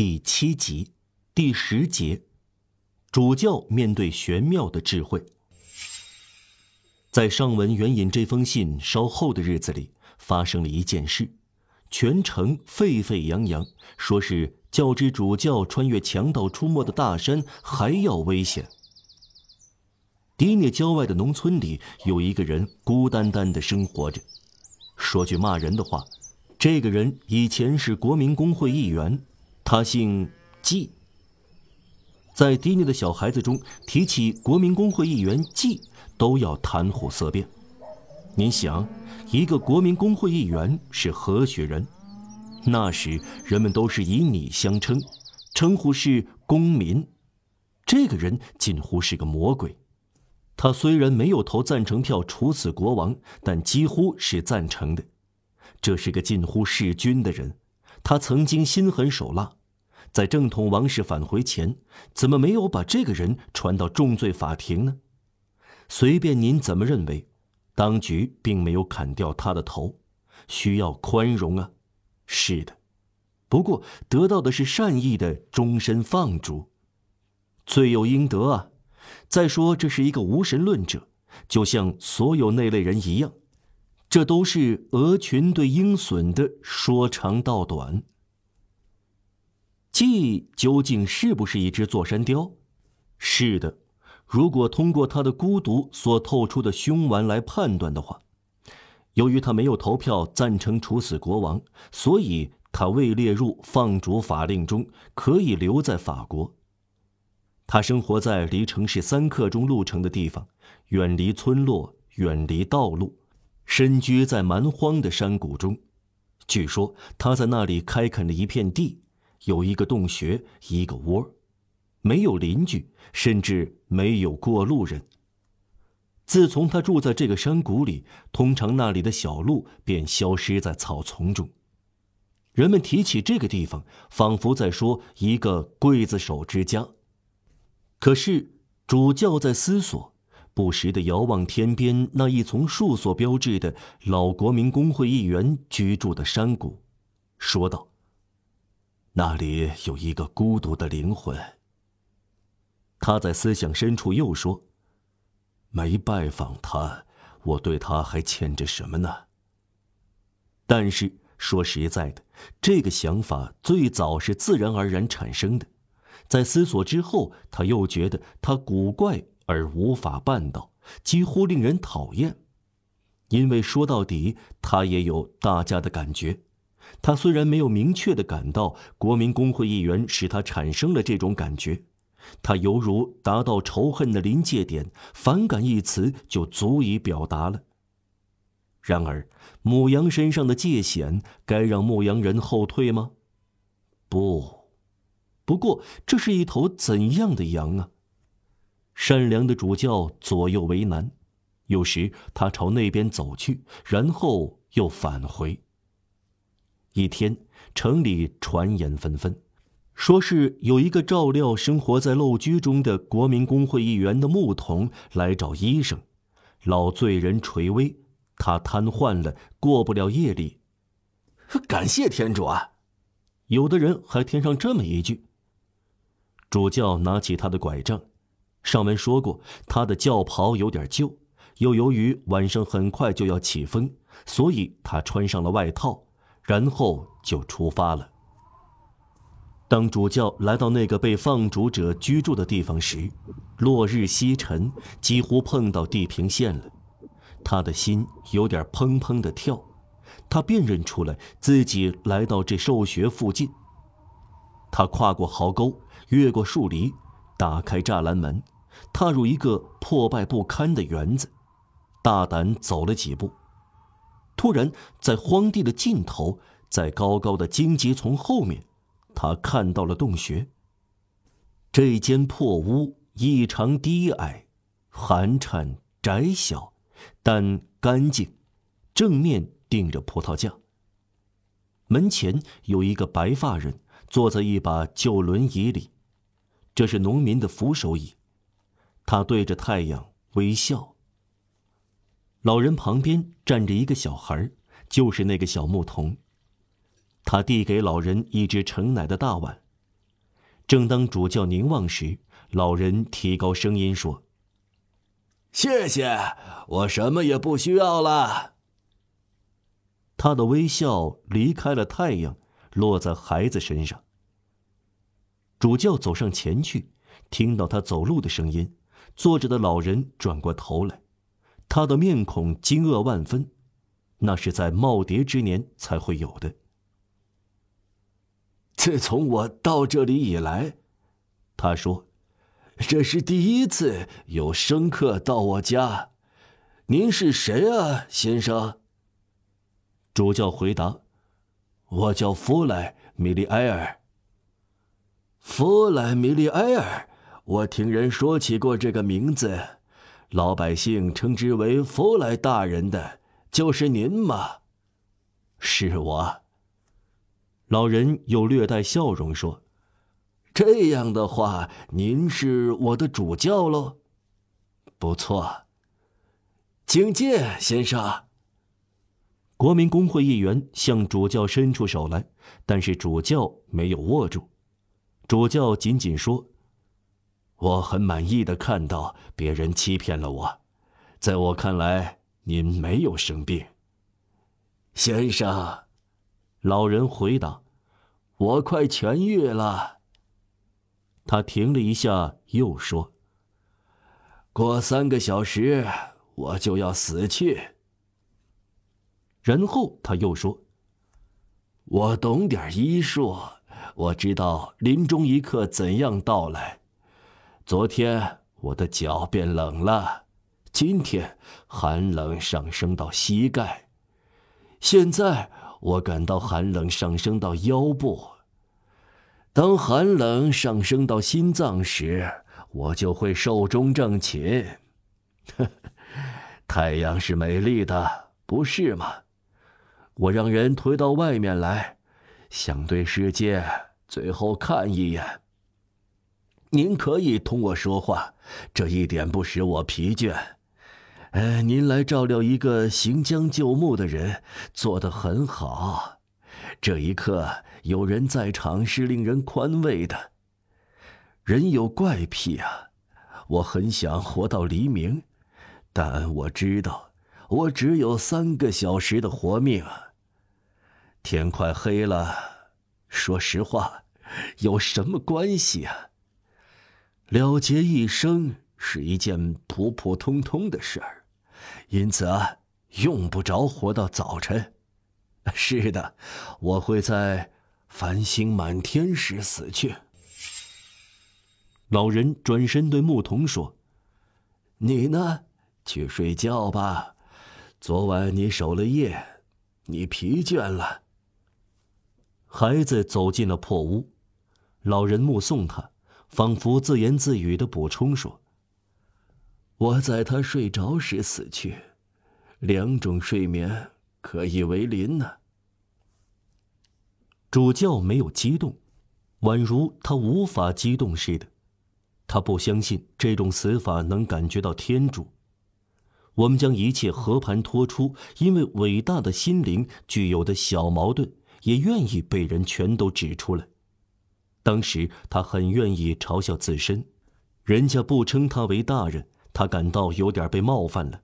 第七集第十节，主教面对玄妙的智慧。在上文援引这封信稍后的日子里，发生了一件事，全城沸沸扬扬，说是较之主教穿越强盗出没的大山还要危险。迪涅郊外的农村里，有一个人孤单单的生活着。说句骂人的话，这个人以前是国民工会议员，他姓季。在迪尼的小孩子中提起国民工会议员季。都要谈虎色变。您想，一个国民工会议员是何许人？那时人们都是以你相称，称呼是公民。这个人近乎是个魔鬼。他虽然没有投赞成票处死国王，但几乎是赞成的。这是个近乎弑君的人。他曾经心狠手辣，在正统王室返回前，怎么没有把这个人传到重罪法庭呢？随便您怎么认为，当局并没有砍掉他的头，需要宽容啊。是的，不过得到的是善意的终身放逐，罪有应得啊。再说这是一个无神论者，就像所有那类人一样，这都是鹅群对鹰隼的说长道短。季究竟是不是一只座山雕？是的。如果通过他的孤独所透出的凶顽来判断的话，由于他没有投票赞成处死国王，所以他未列入放逐法令中，可以留在法国。他生活在离城市三刻钟路程的地方，远离村落，远离道路，身居在蛮荒的山谷中。据说他在那里开垦了一片地，有一个洞穴，一个窝。没有邻居，甚至没有过路人。自从他住在这个山谷里，通常那里的小路便消失在草丛中。人们提起这个地方，仿佛在说一个刽子手之家。可是主教在思索，不时地遥望天边那一丛树所标志的老国民工会议员居住的山谷，说道：“那里有一个孤独的灵魂。”他在思想深处又说：“没拜访他，我对他还欠着什么呢？”但是说实在的，这个想法最早是自然而然产生的。在思索之后，他又觉得他古怪而无法办到，几乎令人讨厌。因为说到底，他也有大家的感觉。他虽然没有明确的感到国民工会议员使他产生了这种感觉。他犹如达到仇恨的临界点，反感一词就足以表达了。然而，母羊身上的界限该让牧羊人后退吗？不，不过这是一头怎样的羊啊？善良的主教左右为难，有时他朝那边走去，然后又返回。一天，城里传言纷纷。说是有一个照料生活在陋居中的国民工会议员的牧童来找医生，老罪人垂危，他瘫痪了，过不了夜里。感谢天主啊！有的人还添上这么一句。主教拿起他的拐杖，上文说过他的教袍有点旧，又由于晚上很快就要起风，所以他穿上了外套，然后就出发了。当主教来到那个被放逐者居住的地方时，落日西沉，几乎碰到地平线了。他的心有点砰砰的跳，他辨认出来自己来到这兽穴附近。他跨过壕沟，越过树篱，打开栅栏门，踏入一个破败不堪的园子，大胆走了几步。突然，在荒地的尽头，在高高的荆棘丛后面。他看到了洞穴。这间破屋异常低矮、寒碜、窄小，但干净。正面钉着葡萄架。门前有一个白发人坐在一把旧轮椅里，这是农民的扶手椅。他对着太阳微笑。老人旁边站着一个小孩，就是那个小牧童。他递给老人一只盛奶的大碗，正当主教凝望时，老人提高声音说：“谢谢，我什么也不需要了。”他的微笑离开了太阳，落在孩子身上。主教走上前去，听到他走路的声音，坐着的老人转过头来，他的面孔惊愕万分，那是在耄耋之年才会有的。自从我到这里以来，他说：“这是第一次有生客到我家。您是谁啊，先生？”主教回答：“我叫弗莱米利埃尔。弗莱米利埃尔，我听人说起过这个名字，老百姓称之为佛莱大人的，就是您吗？是我。”老人又略带笑容说：“这样的话，您是我的主教喽？不错，请进，先生。”国民工会议员向主教伸出手来，但是主教没有握住。主教仅仅说：“我很满意的看到别人欺骗了我，在我看来，您没有生病。”先生，老人回答：“我快痊愈了。”他停了一下，又说：“过三个小时，我就要死去。”然后他又说：“我懂点医术，我知道临终一刻怎样到来。昨天我的脚变冷了，今天寒冷上升到膝盖，现在我感到寒冷上升到腰部。当寒冷上升到心脏时，我就会寿终正寝。太阳是美丽的，不是吗？”我让人推到外面来，想对世界最后看一眼。您可以同我说话，这一点不使我疲倦。呃，您来照料一个行将就木的人，做得很好。这一刻有人在场是令人宽慰的。人有怪癖啊，我很想活到黎明，但我知道我只有三个小时的活命。天快黑了，说实话，有什么关系啊？了结一生是一件普普通通的事儿，因此啊，用不着活到早晨。是的，我会在繁星满天时死去。老人转身对牧童说：“你呢？去睡觉吧。昨晚你守了夜，你疲倦了。”孩子走进了破屋，老人目送他，仿佛自言自语的补充说：“我在他睡着时死去，两种睡眠可以为邻呢。”主教没有激动，宛如他无法激动似的。他不相信这种死法能感觉到天主。我们将一切和盘托出，因为伟大的心灵具有的小矛盾。也愿意被人全都指出来。当时他很愿意嘲笑自身，人家不称他为大人，他感到有点被冒犯了。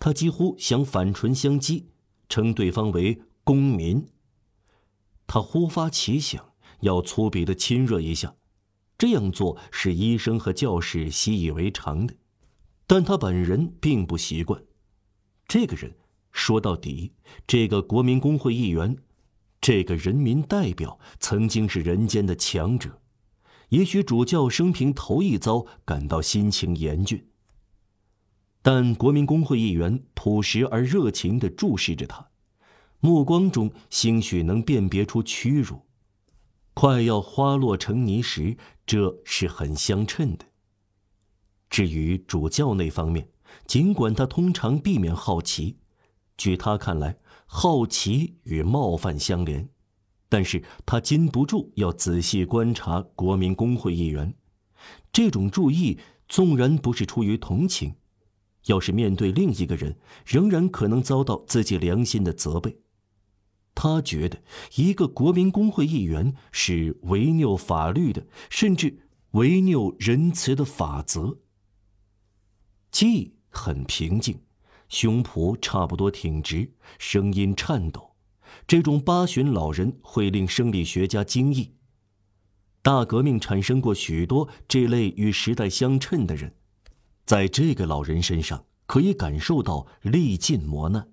他几乎想反唇相讥，称对方为公民。他忽发奇想，要粗鄙的亲热一下，这样做是医生和教士习以为常的，但他本人并不习惯。这个人说到底，这个国民工会议员。这个人民代表曾经是人间的强者，也许主教生平头一遭感到心情严峻。但国民工会议员朴实而热情地注视着他，目光中兴许能辨别出屈辱。快要花落成泥时，这是很相称的。至于主教那方面，尽管他通常避免好奇，据他看来。好奇与冒犯相连，但是他禁不住要仔细观察国民工会议员。这种注意纵然不是出于同情，要是面对另一个人，仍然可能遭到自己良心的责备。他觉得一个国民工会议员是违拗法律的，甚至违拗仁慈的法则。季很平静，胸脯差不多挺直，声音颤抖。这种八旬老人会令生理学家惊异。大革命产生过许多这类与时代相称的人，在这个老人身上可以感受到历尽磨难。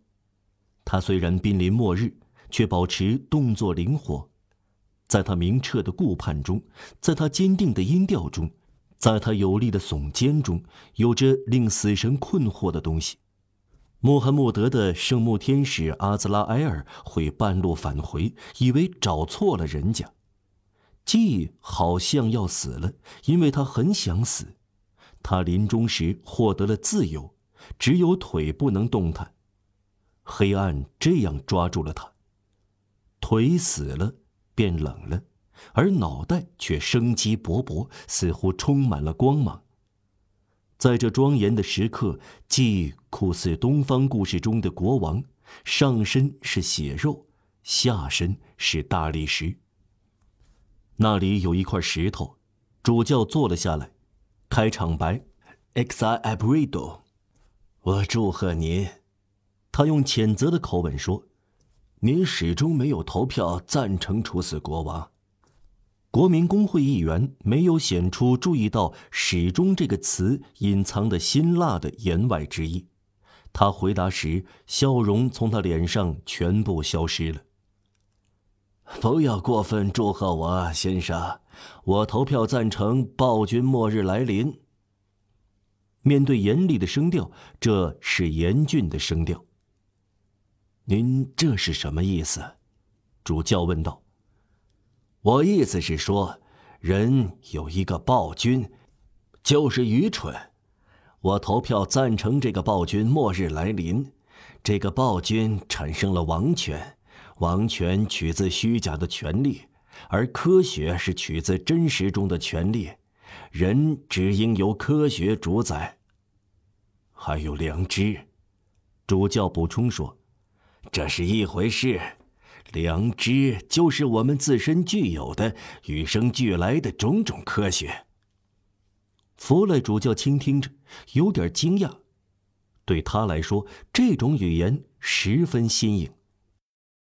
他虽然濒临末日。却保持动作灵活，在他明澈的顾盼中，在他坚定的音调中，在他有力的耸肩中，有着令死神困惑的东西。穆罕默德的圣牧天使阿兹拉埃尔会半路返回，以为找错了人家。季好像要死了，因为他很想死。他临终时获得了自由，只有腿不能动弹。黑暗这样抓住了他。腿死了，变冷了，而脑袋却生机勃勃，似乎充满了光芒。在这庄严的时刻，既酷似东方故事中的国王，上身是血肉，下身是大理石。那里有一块石头，主教坐了下来，开场白：“Exa abrido。”我祝贺您，他用谴责的口吻说。您始终没有投票赞成处死国王。国民工会议员没有显出注意到“始终”这个词隐藏的辛辣的言外之意。他回答时，笑容从他脸上全部消失了。不要过分祝贺我，先生。我投票赞成暴君末日来临。面对严厉的声调，这是严峻的声调。您这是什么意思？主教问道。我意思是说，人有一个暴君，就是愚蠢。我投票赞成这个暴君末日来临。这个暴君产生了王权，王权取自虚假的权利，而科学是取自真实中的权利。人只应由科学主宰。还有良知，主教补充说。这是一回事，良知就是我们自身具有的、与生俱来的种种科学。弗勒主教倾听着，有点惊讶，对他来说，这种语言十分新颖。